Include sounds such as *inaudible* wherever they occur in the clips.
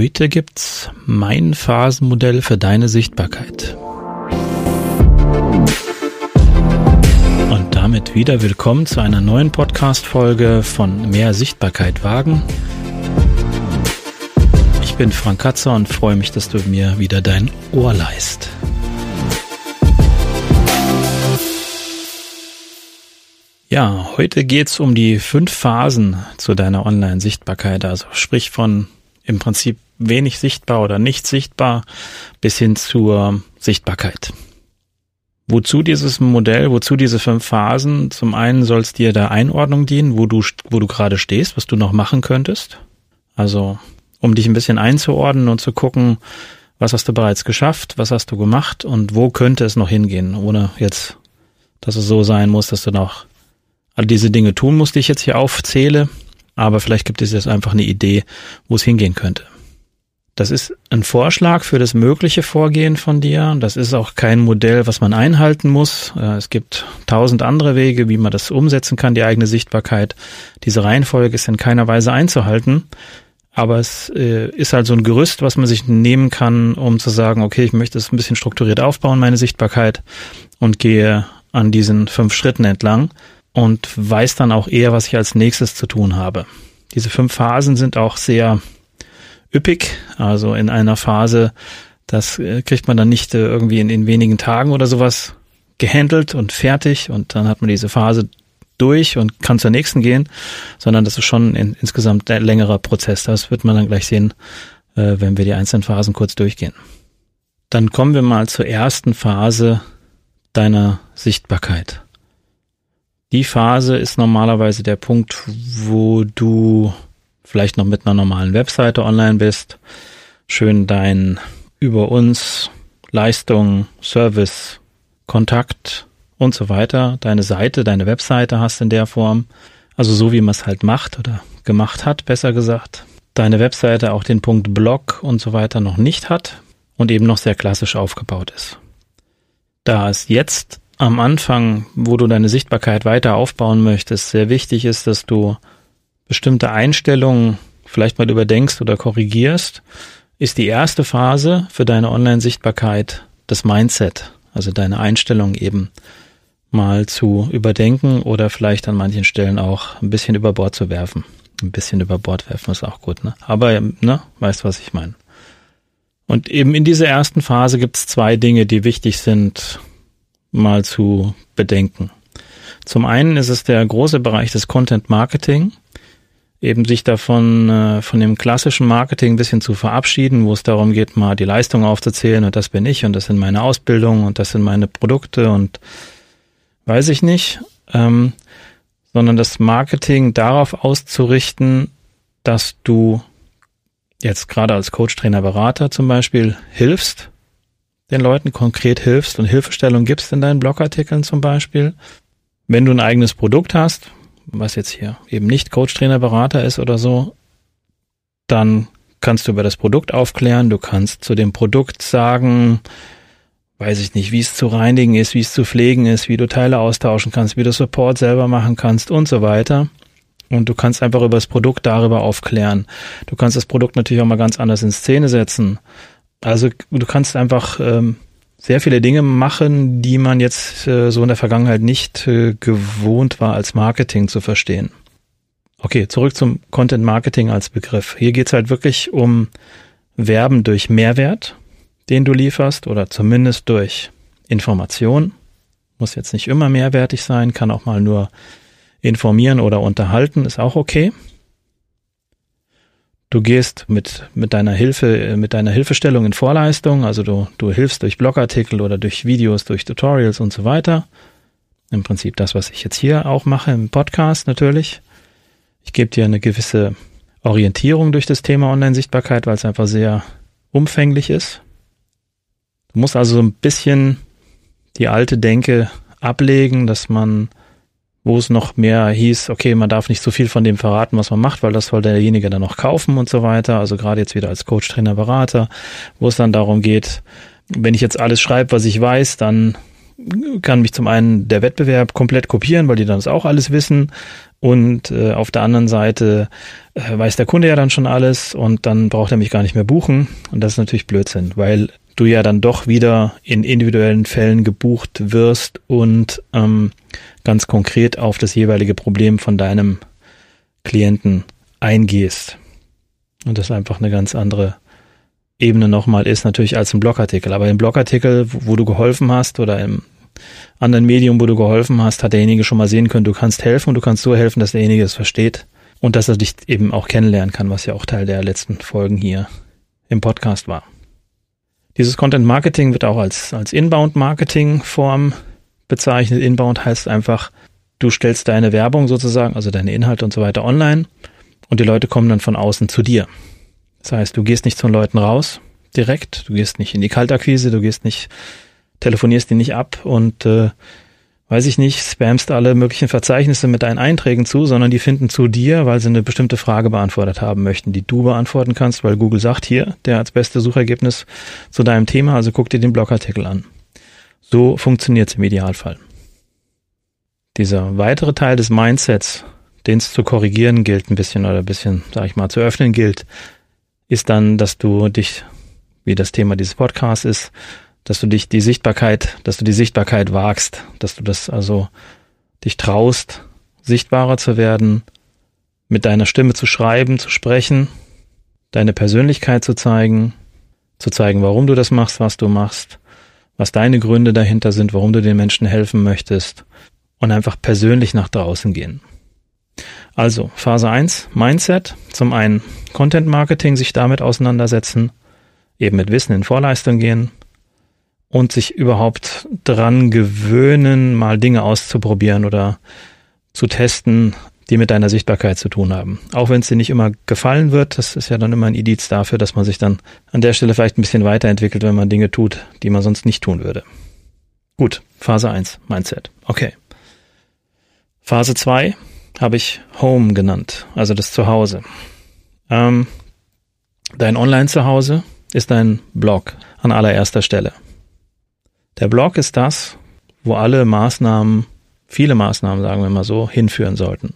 Heute gibt's mein Phasenmodell für deine Sichtbarkeit. Und damit wieder willkommen zu einer neuen Podcast-Folge von Mehr Sichtbarkeit wagen. Ich bin Frank Katzer und freue mich, dass du mir wieder dein Ohr leist. Ja, heute geht's um die fünf Phasen zu deiner Online-Sichtbarkeit, also sprich von im Prinzip wenig sichtbar oder nicht sichtbar bis hin zur Sichtbarkeit. Wozu dieses Modell, wozu diese fünf Phasen? Zum einen soll es dir der Einordnung dienen, wo du, wo du gerade stehst, was du noch machen könntest. Also, um dich ein bisschen einzuordnen und zu gucken, was hast du bereits geschafft, was hast du gemacht und wo könnte es noch hingehen, ohne jetzt, dass es so sein muss, dass du noch all diese Dinge tun musst, die ich jetzt hier aufzähle, aber vielleicht gibt es jetzt einfach eine Idee, wo es hingehen könnte. Das ist ein Vorschlag für das mögliche Vorgehen von dir. Das ist auch kein Modell, was man einhalten muss. Äh, es gibt tausend andere Wege, wie man das umsetzen kann, die eigene Sichtbarkeit. Diese Reihenfolge ist in keiner Weise einzuhalten. Aber es äh, ist halt so ein Gerüst, was man sich nehmen kann, um zu sagen, okay, ich möchte es ein bisschen strukturiert aufbauen, meine Sichtbarkeit, und gehe an diesen fünf Schritten entlang und weiß dann auch eher, was ich als nächstes zu tun habe. Diese fünf Phasen sind auch sehr üppig, also in einer Phase, das äh, kriegt man dann nicht äh, irgendwie in, in wenigen Tagen oder sowas gehandelt und fertig und dann hat man diese Phase durch und kann zur nächsten gehen, sondern das ist schon in, insgesamt ein längerer Prozess. Das wird man dann gleich sehen, äh, wenn wir die einzelnen Phasen kurz durchgehen. Dann kommen wir mal zur ersten Phase deiner Sichtbarkeit. Die Phase ist normalerweise der Punkt, wo du vielleicht noch mit einer normalen Webseite online bist, schön dein über uns Leistung, Service, Kontakt und so weiter, deine Seite, deine Webseite hast in der Form, also so wie man es halt macht oder gemacht hat, besser gesagt. Deine Webseite auch den Punkt Blog und so weiter noch nicht hat und eben noch sehr klassisch aufgebaut ist. Da es jetzt am Anfang, wo du deine Sichtbarkeit weiter aufbauen möchtest, sehr wichtig ist, dass du bestimmte Einstellungen vielleicht mal überdenkst oder korrigierst, ist die erste Phase für deine Online-Sichtbarkeit das Mindset, also deine Einstellung eben mal zu überdenken oder vielleicht an manchen Stellen auch ein bisschen über Bord zu werfen. Ein bisschen über Bord werfen ist auch gut, ne? Aber, ne, weißt was ich meine. Und eben in dieser ersten Phase gibt es zwei Dinge, die wichtig sind, mal zu bedenken. Zum einen ist es der große Bereich des Content Marketing, eben sich davon äh, von dem klassischen Marketing ein bisschen zu verabschieden, wo es darum geht, mal die Leistung aufzuzählen und das bin ich und das sind meine Ausbildungen und das sind meine Produkte und weiß ich nicht, ähm, sondern das Marketing darauf auszurichten, dass du jetzt gerade als Coach, Trainer, Berater zum Beispiel hilfst, den Leuten konkret hilfst und Hilfestellung gibst in deinen Blogartikeln zum Beispiel. Wenn du ein eigenes Produkt hast, was jetzt hier eben nicht Coach, Trainer, Berater ist oder so, dann kannst du über das Produkt aufklären. Du kannst zu dem Produkt sagen, weiß ich nicht, wie es zu reinigen ist, wie es zu pflegen ist, wie du Teile austauschen kannst, wie du Support selber machen kannst und so weiter. Und du kannst einfach über das Produkt darüber aufklären. Du kannst das Produkt natürlich auch mal ganz anders in Szene setzen. Also du kannst einfach ähm, sehr viele Dinge machen, die man jetzt äh, so in der Vergangenheit nicht äh, gewohnt war, als Marketing zu verstehen. Okay, zurück zum Content Marketing als Begriff. Hier geht's halt wirklich um Werben durch Mehrwert, den du lieferst, oder zumindest durch Information. Muss jetzt nicht immer mehrwertig sein, kann auch mal nur informieren oder unterhalten, ist auch okay. Du gehst mit, mit deiner Hilfe, mit deiner Hilfestellung in Vorleistung, also du, du hilfst durch Blogartikel oder durch Videos, durch Tutorials und so weiter. Im Prinzip das, was ich jetzt hier auch mache im Podcast natürlich. Ich gebe dir eine gewisse Orientierung durch das Thema Online-Sichtbarkeit, weil es einfach sehr umfänglich ist. Du musst also so ein bisschen die alte Denke ablegen, dass man wo es noch mehr hieß, okay, man darf nicht so viel von dem verraten, was man macht, weil das soll derjenige dann noch kaufen und so weiter. Also gerade jetzt wieder als Coach, Trainer, Berater, wo es dann darum geht, wenn ich jetzt alles schreibe, was ich weiß, dann kann mich zum einen der Wettbewerb komplett kopieren, weil die dann das auch alles wissen. Und äh, auf der anderen Seite äh, weiß der Kunde ja dann schon alles und dann braucht er mich gar nicht mehr buchen. Und das ist natürlich Blödsinn, weil du ja dann doch wieder in individuellen Fällen gebucht wirst und ähm, ganz konkret auf das jeweilige Problem von deinem Klienten eingehst. Und das einfach eine ganz andere Ebene nochmal ist, natürlich als ein Blogartikel. Aber im Blogartikel, wo du geholfen hast oder im anderen Medium, wo du geholfen hast, hat derjenige schon mal sehen können, du kannst helfen und du kannst so helfen, dass derjenige es versteht und dass er dich eben auch kennenlernen kann, was ja auch Teil der letzten Folgen hier im Podcast war. Dieses Content Marketing wird auch als, als Inbound Marketing Form bezeichnet. Inbound heißt einfach, du stellst deine Werbung sozusagen, also deine Inhalte und so weiter online und die Leute kommen dann von außen zu dir. Das heißt, du gehst nicht zu den Leuten raus direkt, du gehst nicht in die Kaltakquise, du gehst nicht, telefonierst die nicht ab und äh, weiß ich nicht, spamst alle möglichen Verzeichnisse mit deinen Einträgen zu, sondern die finden zu dir, weil sie eine bestimmte Frage beantwortet haben möchten, die du beantworten kannst, weil Google sagt hier, der als beste Suchergebnis zu deinem Thema, also guck dir den Blogartikel an. So funktioniert es im Idealfall. Dieser weitere Teil des Mindsets, den es zu korrigieren gilt, ein bisschen oder ein bisschen, sag ich mal, zu öffnen gilt, ist dann, dass du dich, wie das Thema dieses Podcasts ist, dass du dich die Sichtbarkeit, dass du die Sichtbarkeit wagst, dass du das also dich traust, sichtbarer zu werden, mit deiner Stimme zu schreiben, zu sprechen, deine Persönlichkeit zu zeigen, zu zeigen, warum du das machst, was du machst, was deine Gründe dahinter sind, warum du den Menschen helfen möchtest und einfach persönlich nach draußen gehen. Also Phase 1, Mindset. Zum einen Content Marketing, sich damit auseinandersetzen, eben mit Wissen in Vorleistung gehen und sich überhaupt dran gewöhnen, mal Dinge auszuprobieren oder zu testen, die mit deiner Sichtbarkeit zu tun haben. Auch wenn es dir nicht immer gefallen wird, das ist ja dann immer ein Indiz dafür, dass man sich dann an der Stelle vielleicht ein bisschen weiterentwickelt, wenn man Dinge tut, die man sonst nicht tun würde. Gut, Phase 1, Mindset. Okay. Phase 2, habe ich Home genannt, also das Zuhause. Ähm, dein Online-Zuhause ist dein Blog an allererster Stelle. Der Blog ist das, wo alle Maßnahmen, viele Maßnahmen, sagen wir mal so, hinführen sollten.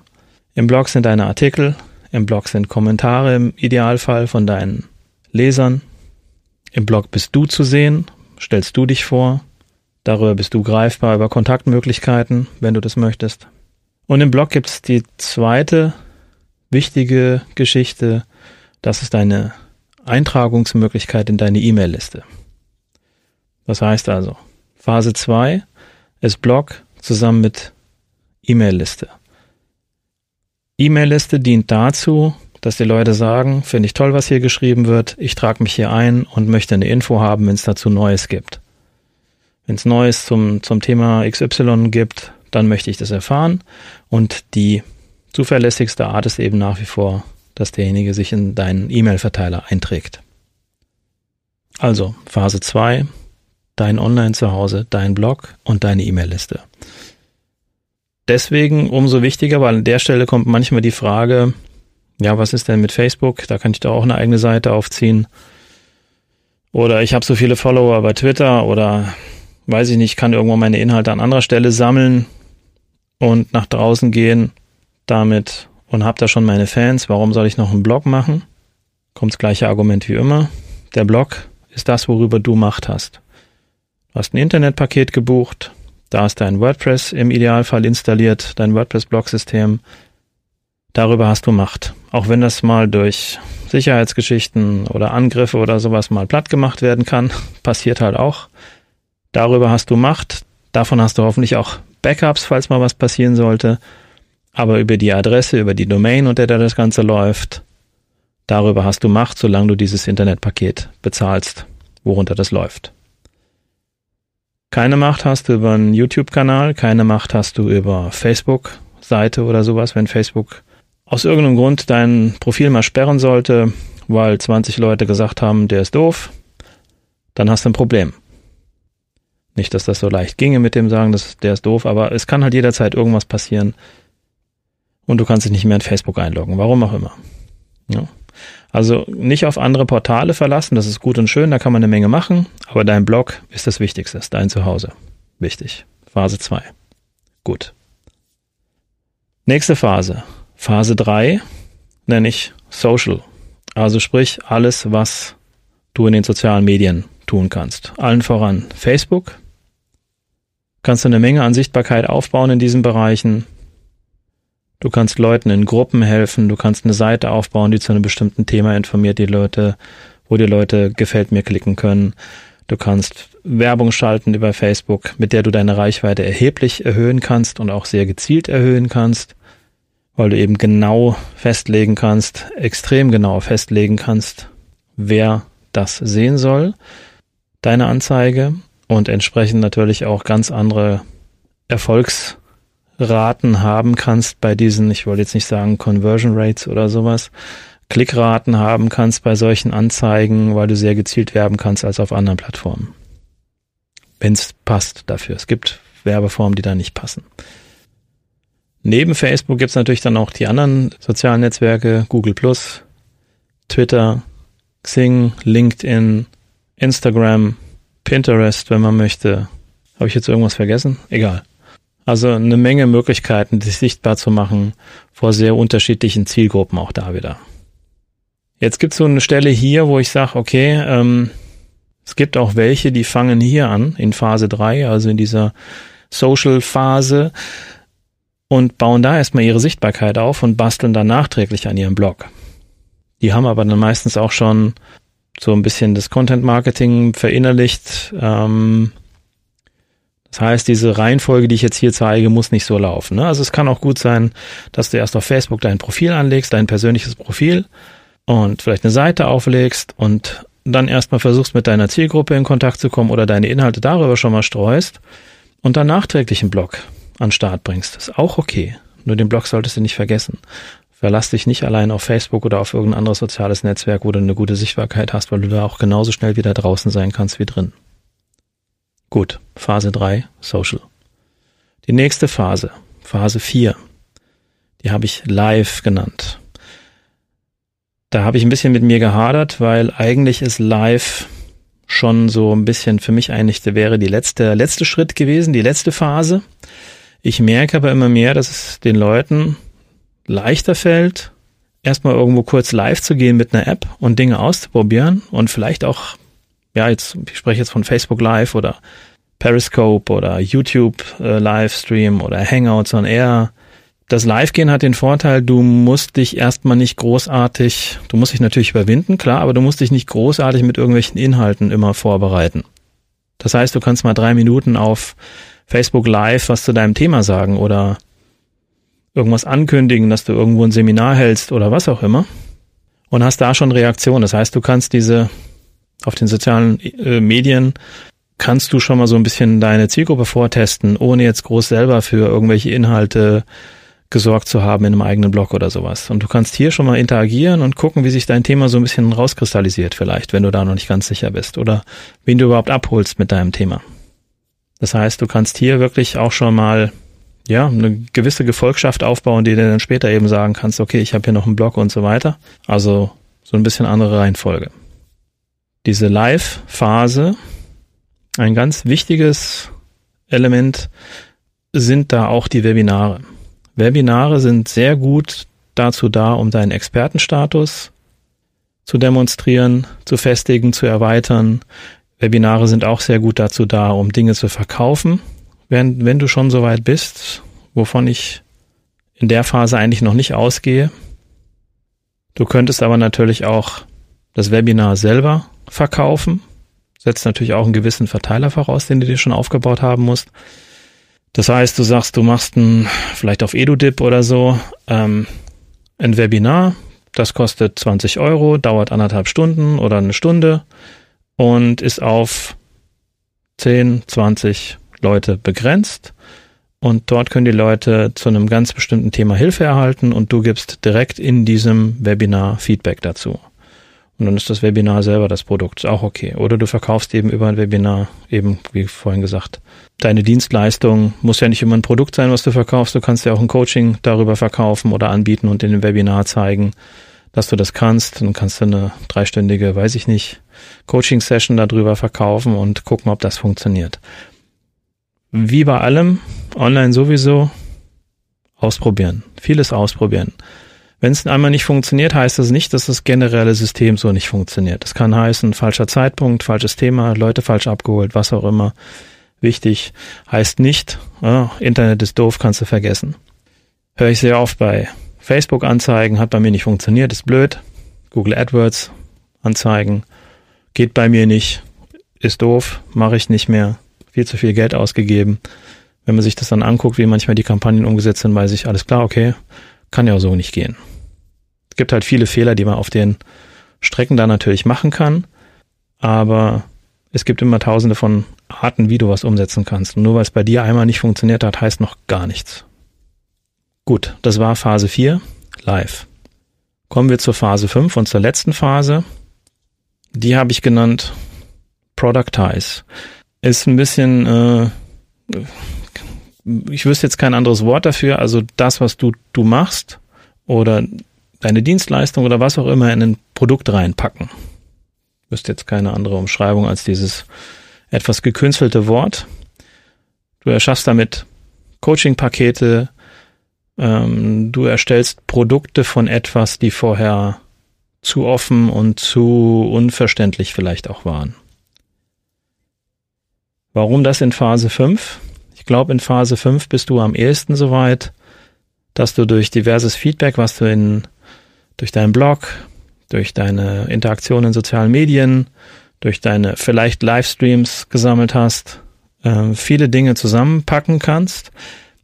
Im Blog sind deine Artikel, im Blog sind Kommentare im Idealfall von deinen Lesern. Im Blog bist du zu sehen, stellst du dich vor, darüber bist du greifbar über Kontaktmöglichkeiten, wenn du das möchtest. Und im Blog gibt es die zweite wichtige Geschichte. Das ist eine Eintragungsmöglichkeit in deine E-Mail-Liste. Das heißt also, Phase 2 ist Blog zusammen mit E-Mail-Liste. E-Mail-Liste dient dazu, dass die Leute sagen, finde ich toll, was hier geschrieben wird, ich trage mich hier ein und möchte eine Info haben, wenn es dazu Neues gibt. Wenn es Neues zum, zum Thema XY gibt, dann möchte ich das erfahren. Und die zuverlässigste Art ist eben nach wie vor, dass derjenige sich in deinen E-Mail-Verteiler einträgt. Also Phase 2, dein Online-Zuhause, dein Blog und deine E-Mail-Liste. Deswegen umso wichtiger, weil an der Stelle kommt manchmal die Frage, ja, was ist denn mit Facebook? Da kann ich da auch eine eigene Seite aufziehen. Oder ich habe so viele Follower bei Twitter oder weiß ich nicht, kann irgendwo meine Inhalte an anderer Stelle sammeln und nach draußen gehen damit und habe da schon meine Fans. Warum soll ich noch einen Blog machen? Kommt das gleiche Argument wie immer. Der Blog ist das, worüber du Macht hast. Du hast ein Internetpaket gebucht, da ist dein WordPress im Idealfall installiert, dein WordPress-Blog-System. Darüber hast du Macht. Auch wenn das mal durch Sicherheitsgeschichten oder Angriffe oder sowas mal platt gemacht werden kann, *laughs* passiert halt auch. Darüber hast du Macht. Davon hast du hoffentlich auch Backups, falls mal was passieren sollte. Aber über die Adresse, über die Domain, unter der das Ganze läuft, darüber hast du Macht, solange du dieses Internetpaket bezahlst, worunter das läuft. Keine Macht hast du über einen YouTube-Kanal, keine Macht hast du über Facebook-Seite oder sowas, wenn Facebook aus irgendeinem Grund dein Profil mal sperren sollte, weil 20 Leute gesagt haben, der ist doof, dann hast du ein Problem. Nicht, dass das so leicht ginge mit dem Sagen, dass der ist doof, aber es kann halt jederzeit irgendwas passieren und du kannst dich nicht mehr in Facebook einloggen, warum auch immer. Ja. Also nicht auf andere Portale verlassen, das ist gut und schön, da kann man eine Menge machen, aber dein Blog ist das Wichtigste, ist dein Zuhause. Wichtig. Phase 2. Gut. Nächste Phase. Phase 3 nenne ich Social. Also sprich alles, was du in den sozialen Medien tun kannst. Allen voran Facebook. Kannst du eine Menge an Sichtbarkeit aufbauen in diesen Bereichen. Du kannst Leuten in Gruppen helfen. Du kannst eine Seite aufbauen, die zu einem bestimmten Thema informiert die Leute, wo die Leute gefällt mir klicken können. Du kannst Werbung schalten über Facebook, mit der du deine Reichweite erheblich erhöhen kannst und auch sehr gezielt erhöhen kannst, weil du eben genau festlegen kannst, extrem genau festlegen kannst, wer das sehen soll, deine Anzeige und entsprechend natürlich auch ganz andere Erfolgsraten haben kannst bei diesen, ich wollte jetzt nicht sagen Conversion Rates oder sowas, Klickraten haben kannst bei solchen Anzeigen, weil du sehr gezielt werben kannst als auf anderen Plattformen. Wenn es passt dafür. Es gibt Werbeformen, die da nicht passen. Neben Facebook gibt es natürlich dann auch die anderen sozialen Netzwerke, Google Twitter, Xing, LinkedIn, Instagram, Pinterest, wenn man möchte. Habe ich jetzt irgendwas vergessen? Egal. Also eine Menge Möglichkeiten, sich sichtbar zu machen vor sehr unterschiedlichen Zielgruppen auch da wieder. Jetzt gibt es so eine Stelle hier, wo ich sage, okay, ähm, es gibt auch welche, die fangen hier an, in Phase 3, also in dieser Social-Phase und bauen da erstmal ihre Sichtbarkeit auf und basteln dann nachträglich an ihrem Blog. Die haben aber dann meistens auch schon so ein bisschen das Content-Marketing verinnerlicht. Ähm, das heißt, diese Reihenfolge, die ich jetzt hier zeige, muss nicht so laufen. Ne? Also es kann auch gut sein, dass du erst auf Facebook dein Profil anlegst, dein persönliches Profil und vielleicht eine Seite auflegst und dann erstmal versuchst mit deiner Zielgruppe in Kontakt zu kommen oder deine Inhalte darüber schon mal streust und dann nachträglich einen Blog an Start bringst. Ist auch okay. Nur den Blog solltest du nicht vergessen. Verlass dich nicht allein auf Facebook oder auf irgendein anderes soziales Netzwerk, wo du eine gute Sichtbarkeit hast, weil du da auch genauso schnell wieder draußen sein kannst wie drin. Gut, Phase 3, Social. Die nächste Phase, Phase 4, die habe ich live genannt. Da habe ich ein bisschen mit mir gehadert, weil eigentlich ist live schon so ein bisschen für mich eigentlich der wäre die letzte, letzte Schritt gewesen, die letzte Phase. Ich merke aber immer mehr, dass es den Leuten leichter fällt, erstmal irgendwo kurz live zu gehen mit einer App und Dinge auszuprobieren und vielleicht auch, ja, jetzt, ich spreche jetzt von Facebook Live oder Periscope oder YouTube äh, Livestream oder Hangouts on Air das Live-Gehen hat den Vorteil, du musst dich erstmal nicht großartig, du musst dich natürlich überwinden, klar, aber du musst dich nicht großartig mit irgendwelchen Inhalten immer vorbereiten. Das heißt, du kannst mal drei Minuten auf Facebook Live was zu deinem Thema sagen oder irgendwas ankündigen, dass du irgendwo ein Seminar hältst oder was auch immer und hast da schon Reaktion. Das heißt, du kannst diese auf den sozialen äh, Medien kannst du schon mal so ein bisschen deine Zielgruppe vortesten, ohne jetzt groß selber für irgendwelche Inhalte gesorgt zu haben in einem eigenen Blog oder sowas. Und du kannst hier schon mal interagieren und gucken, wie sich dein Thema so ein bisschen rauskristallisiert vielleicht, wenn du da noch nicht ganz sicher bist oder wen du überhaupt abholst mit deinem Thema. Das heißt, du kannst hier wirklich auch schon mal ja, eine gewisse Gefolgschaft aufbauen, die dir dann später eben sagen kannst, okay, ich habe hier noch einen Blog und so weiter. Also so ein bisschen andere Reihenfolge. Diese Live-Phase, ein ganz wichtiges Element sind da auch die Webinare. Webinare sind sehr gut dazu da, um deinen Expertenstatus zu demonstrieren, zu festigen, zu erweitern. Webinare sind auch sehr gut dazu da, um Dinge zu verkaufen. Wenn, wenn du schon so weit bist, wovon ich in der Phase eigentlich noch nicht ausgehe. Du könntest aber natürlich auch das Webinar selber verkaufen. Setzt natürlich auch einen gewissen Verteiler voraus, den du dir schon aufgebaut haben musst. Das heißt, du sagst, du machst ein, vielleicht auf EduDip oder so, ähm, ein Webinar, das kostet 20 Euro, dauert anderthalb Stunden oder eine Stunde und ist auf 10, 20 Leute begrenzt. Und dort können die Leute zu einem ganz bestimmten Thema Hilfe erhalten und du gibst direkt in diesem Webinar Feedback dazu. Und dann ist das Webinar selber das Produkt, auch okay. Oder du verkaufst eben über ein Webinar, eben wie vorhin gesagt, deine Dienstleistung. Muss ja nicht immer ein Produkt sein, was du verkaufst. Du kannst ja auch ein Coaching darüber verkaufen oder anbieten und in dem Webinar zeigen, dass du das kannst. Dann kannst du eine dreistündige, weiß ich nicht, Coaching-Session darüber verkaufen und gucken, ob das funktioniert. wie bei allem, online sowieso, ausprobieren. Vieles ausprobieren. Wenn es einmal nicht funktioniert, heißt das nicht, dass das generelle System so nicht funktioniert. Das kann heißen, falscher Zeitpunkt, falsches Thema, Leute falsch abgeholt, was auch immer. Wichtig heißt nicht, oh, Internet ist doof, kannst du vergessen. Höre ich sehr oft bei Facebook-Anzeigen, hat bei mir nicht funktioniert, ist blöd. Google AdWords, Anzeigen, geht bei mir nicht, ist doof, mache ich nicht mehr, viel zu viel Geld ausgegeben. Wenn man sich das dann anguckt, wie manchmal die Kampagnen umgesetzt sind, weiß ich, alles klar, okay, kann ja so nicht gehen. Es gibt halt viele Fehler, die man auf den Strecken da natürlich machen kann, aber es gibt immer tausende von Arten, wie du was umsetzen kannst. Und nur weil es bei dir einmal nicht funktioniert hat, heißt noch gar nichts. Gut, das war Phase 4, live. Kommen wir zur Phase 5 und zur letzten Phase. Die habe ich genannt Productize. Ist ein bisschen äh, ich wüsste jetzt kein anderes Wort dafür, also das, was du, du machst oder deine Dienstleistung oder was auch immer in ein Produkt reinpacken. Wüsste jetzt keine andere Umschreibung als dieses etwas gekünstelte Wort. Du erschaffst damit Coaching-Pakete, ähm, du erstellst Produkte von etwas, die vorher zu offen und zu unverständlich vielleicht auch waren. Warum das in Phase 5? Ich glaube, in Phase 5 bist du am ehesten soweit, dass du durch diverses Feedback, was du in, durch deinen Blog, durch deine Interaktion in sozialen Medien, durch deine vielleicht Livestreams gesammelt hast, äh, viele Dinge zusammenpacken kannst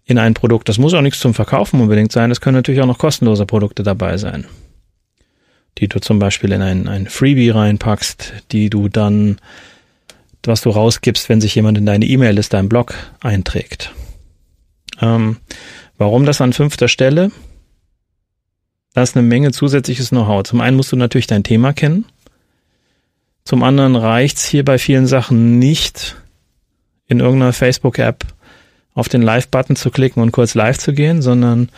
in ein Produkt. Das muss auch nichts zum Verkaufen unbedingt sein. Es können natürlich auch noch kostenlose Produkte dabei sein, die du zum Beispiel in ein, ein Freebie reinpackst, die du dann was du rausgibst, wenn sich jemand in deine E-Mail-Liste, deinen Blog einträgt. Ähm, warum das an fünfter Stelle? Da ist eine Menge zusätzliches Know-how. Zum einen musst du natürlich dein Thema kennen. Zum anderen reicht's hier bei vielen Sachen nicht, in irgendeiner Facebook-App auf den Live-Button zu klicken und kurz live zu gehen, sondern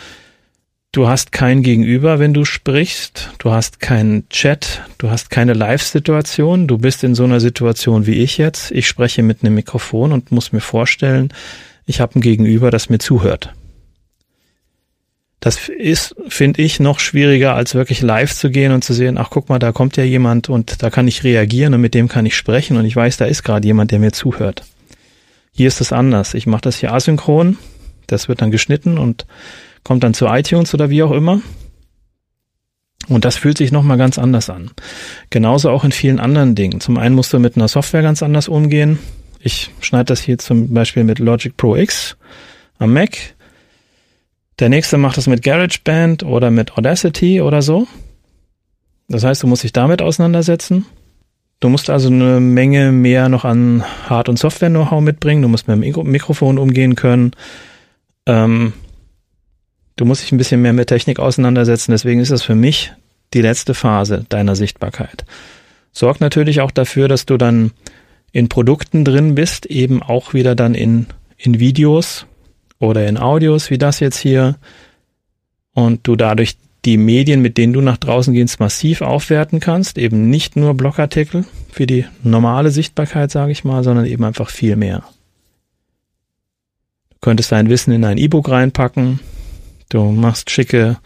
Du hast kein Gegenüber, wenn du sprichst. Du hast keinen Chat. Du hast keine Live-Situation. Du bist in so einer Situation wie ich jetzt. Ich spreche mit einem Mikrofon und muss mir vorstellen, ich habe ein Gegenüber, das mir zuhört. Das ist, finde ich, noch schwieriger, als wirklich live zu gehen und zu sehen, ach guck mal, da kommt ja jemand und da kann ich reagieren und mit dem kann ich sprechen und ich weiß, da ist gerade jemand, der mir zuhört. Hier ist es anders. Ich mache das hier asynchron. Das wird dann geschnitten und kommt dann zu iTunes oder wie auch immer. Und das fühlt sich nochmal ganz anders an. Genauso auch in vielen anderen Dingen. Zum einen musst du mit einer Software ganz anders umgehen. Ich schneide das hier zum Beispiel mit Logic Pro X am Mac. Der nächste macht das mit GarageBand oder mit Audacity oder so. Das heißt, du musst dich damit auseinandersetzen. Du musst also eine Menge mehr noch an Hard- und Software-Know-how mitbringen. Du musst mit dem Mikrofon umgehen können. Ähm, Du musst dich ein bisschen mehr mit Technik auseinandersetzen. Deswegen ist das für mich die letzte Phase deiner Sichtbarkeit. Sorgt natürlich auch dafür, dass du dann in Produkten drin bist, eben auch wieder dann in, in Videos oder in Audios wie das jetzt hier und du dadurch die Medien, mit denen du nach draußen gehst, massiv aufwerten kannst, eben nicht nur Blogartikel für die normale Sichtbarkeit, sage ich mal, sondern eben einfach viel mehr. Du könntest dein Wissen in ein E-Book reinpacken, Du machst schicke,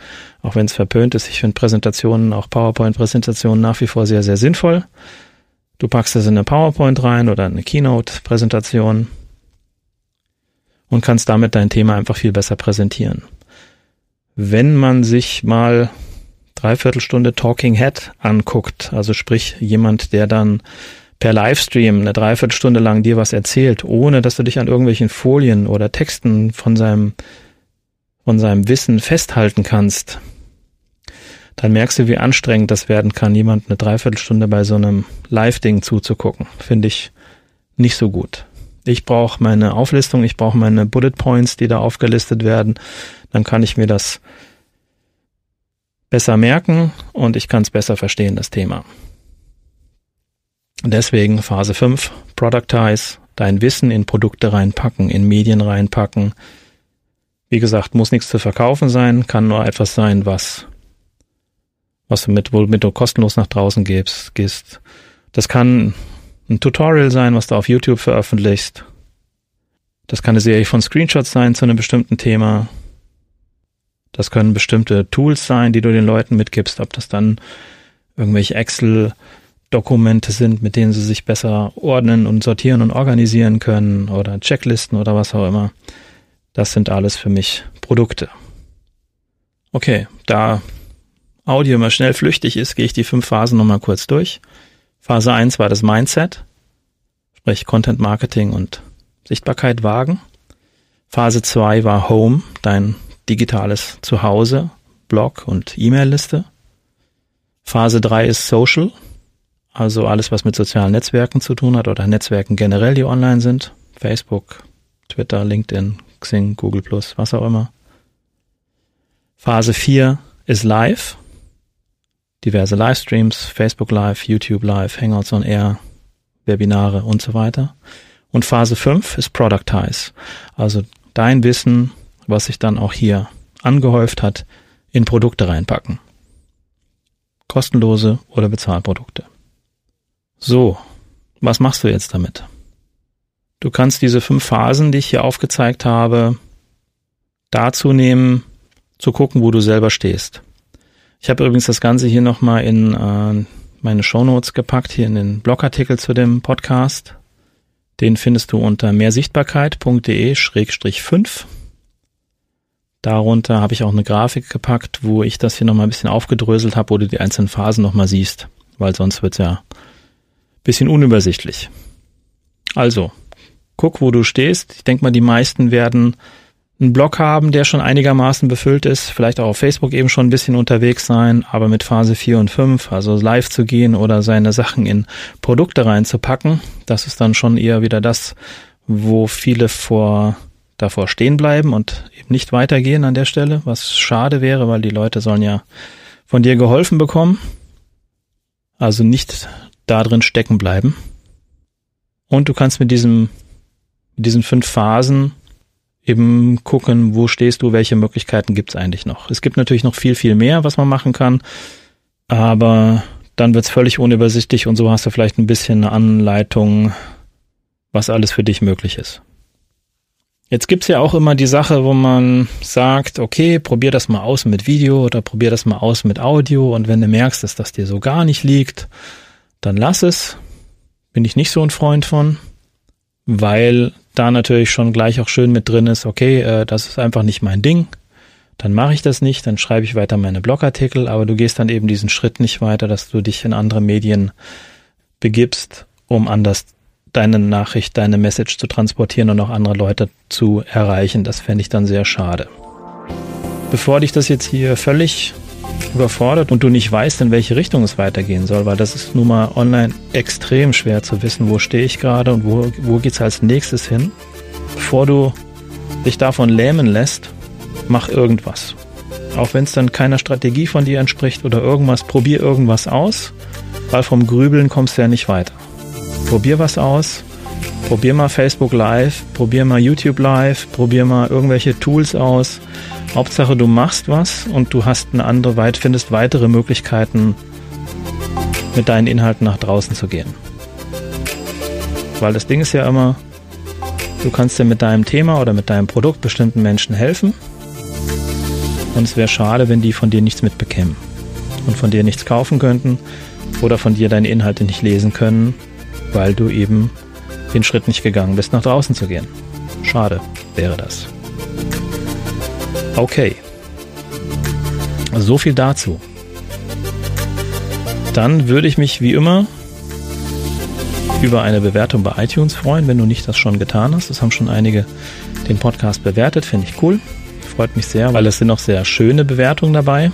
auch wenn es verpönt ist, ich finde Präsentationen, auch PowerPoint-Präsentationen nach wie vor sehr, sehr sinnvoll. Du packst es in eine PowerPoint rein oder eine Keynote-Präsentation und kannst damit dein Thema einfach viel besser präsentieren. Wenn man sich mal dreiviertel Stunde Talking Head anguckt, also sprich jemand, der dann per Livestream eine Dreiviertelstunde lang dir was erzählt, ohne dass du dich an irgendwelchen Folien oder Texten von seinem von seinem Wissen festhalten kannst, dann merkst du, wie anstrengend das werden kann, jemand eine Dreiviertelstunde bei so einem Live-Ding zuzugucken. Finde ich nicht so gut. Ich brauche meine Auflistung, ich brauche meine Bullet Points, die da aufgelistet werden. Dann kann ich mir das besser merken und ich kann es besser verstehen, das Thema. Deswegen Phase 5, Productize, dein Wissen in Produkte reinpacken, in Medien reinpacken, wie gesagt, muss nichts zu verkaufen sein, kann nur etwas sein, was, was du mit, womit du kostenlos nach draußen gehst, gehst. Das kann ein Tutorial sein, was du auf YouTube veröffentlichst. Das kann eine Serie von Screenshots sein zu einem bestimmten Thema. Das können bestimmte Tools sein, die du den Leuten mitgibst, ob das dann irgendwelche Excel-Dokumente sind, mit denen sie sich besser ordnen und sortieren und organisieren können oder Checklisten oder was auch immer. Das sind alles für mich Produkte. Okay, da Audio immer schnell flüchtig ist, gehe ich die fünf Phasen nochmal kurz durch. Phase eins war das Mindset, sprich Content Marketing und Sichtbarkeit wagen. Phase zwei war Home, dein digitales Zuhause, Blog und E-Mail-Liste. Phase drei ist Social, also alles, was mit sozialen Netzwerken zu tun hat oder Netzwerken generell, die online sind. Facebook, Twitter, LinkedIn, Xing, Google was auch immer. Phase vier ist Live, diverse Livestreams, Facebook Live, YouTube Live, Hangouts on Air, Webinare und so weiter. Und Phase 5 ist Productize. Also dein Wissen, was sich dann auch hier angehäuft hat, in Produkte reinpacken. Kostenlose oder Bezahlprodukte. So, was machst du jetzt damit? Du kannst diese fünf Phasen, die ich hier aufgezeigt habe, dazu nehmen, zu gucken, wo du selber stehst. Ich habe übrigens das Ganze hier nochmal in äh, meine Shownotes gepackt, hier in den Blogartikel zu dem Podcast. Den findest du unter mehrsichtbarkeit.de-5. Darunter habe ich auch eine Grafik gepackt, wo ich das hier nochmal ein bisschen aufgedröselt habe, wo du die einzelnen Phasen nochmal siehst, weil sonst wird es ja ein bisschen unübersichtlich. Also, guck, wo du stehst. Ich denke mal, die meisten werden einen Blog haben, der schon einigermaßen befüllt ist, vielleicht auch auf Facebook eben schon ein bisschen unterwegs sein, aber mit Phase 4 und 5, also live zu gehen oder seine Sachen in Produkte reinzupacken, das ist dann schon eher wieder das, wo viele vor davor stehen bleiben und eben nicht weitergehen an der Stelle, was schade wäre, weil die Leute sollen ja von dir geholfen bekommen. Also nicht da drin stecken bleiben. Und du kannst mit diesem, mit diesen fünf Phasen eben gucken, wo stehst du, welche Möglichkeiten gibt es eigentlich noch. Es gibt natürlich noch viel, viel mehr, was man machen kann, aber dann wird es völlig unübersichtlich und so hast du vielleicht ein bisschen eine Anleitung, was alles für dich möglich ist. Jetzt gibt's ja auch immer die Sache, wo man sagt, okay, probier das mal aus mit Video oder probier das mal aus mit Audio und wenn du merkst, dass das dir so gar nicht liegt, dann lass es. Bin ich nicht so ein Freund von, weil da natürlich schon gleich auch schön mit drin ist, okay, äh, das ist einfach nicht mein Ding, dann mache ich das nicht, dann schreibe ich weiter meine Blogartikel, aber du gehst dann eben diesen Schritt nicht weiter, dass du dich in andere Medien begibst, um anders deine Nachricht, deine Message zu transportieren und auch andere Leute zu erreichen. Das fände ich dann sehr schade. Bevor dich das jetzt hier völlig überfordert und du nicht weißt, in welche Richtung es weitergehen soll, weil das ist nun mal online extrem schwer zu wissen, wo stehe ich gerade und wo, wo es als nächstes hin. Bevor du dich davon lähmen lässt, mach irgendwas. Auch wenn es dann keiner Strategie von dir entspricht oder irgendwas, probier irgendwas aus, weil vom Grübeln kommst du ja nicht weiter. Probier was aus, probier mal Facebook Live, probier mal YouTube Live, probier mal irgendwelche Tools aus, Hauptsache, du machst was und du hast eine andere, weit, findest weitere Möglichkeiten, mit deinen Inhalten nach draußen zu gehen. Weil das Ding ist ja immer, du kannst dir mit deinem Thema oder mit deinem Produkt bestimmten Menschen helfen. Und es wäre schade, wenn die von dir nichts mitbekämen und von dir nichts kaufen könnten oder von dir deine Inhalte nicht lesen können, weil du eben den Schritt nicht gegangen bist, nach draußen zu gehen. Schade wäre das. Okay. So viel dazu. Dann würde ich mich wie immer über eine Bewertung bei iTunes freuen, wenn du nicht das schon getan hast. Das haben schon einige den Podcast bewertet, finde ich cool. Freut mich sehr, weil es sind auch sehr schöne Bewertungen dabei.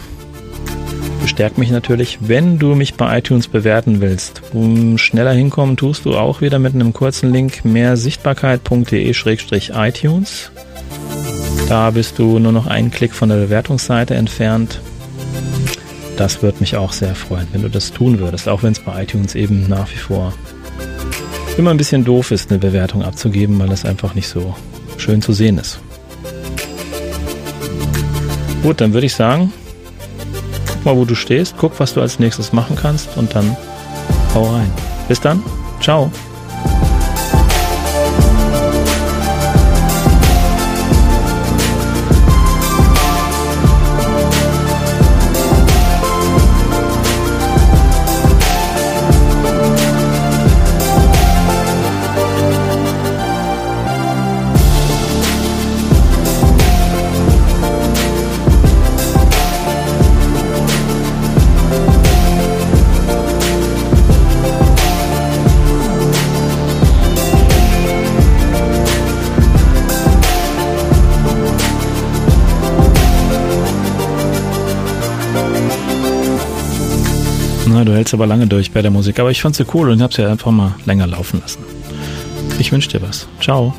Bestärkt mich natürlich, wenn du mich bei iTunes bewerten willst. Um schneller hinkommen, tust du auch wieder mit einem kurzen Link mehrsichtbarkeit.de-iTunes. Da bist du nur noch einen Klick von der Bewertungsseite entfernt. Das würde mich auch sehr freuen, wenn du das tun würdest, auch wenn es bei iTunes eben nach wie vor immer ein bisschen doof ist, eine Bewertung abzugeben, weil das einfach nicht so schön zu sehen ist. Gut, dann würde ich sagen, guck mal, wo du stehst, guck, was du als nächstes machen kannst und dann hau rein. Bis dann, ciao. Hältst aber lange durch bei der Musik, aber ich fand sie cool und hab's ja einfach mal länger laufen lassen. Ich wünsche dir was. Ciao.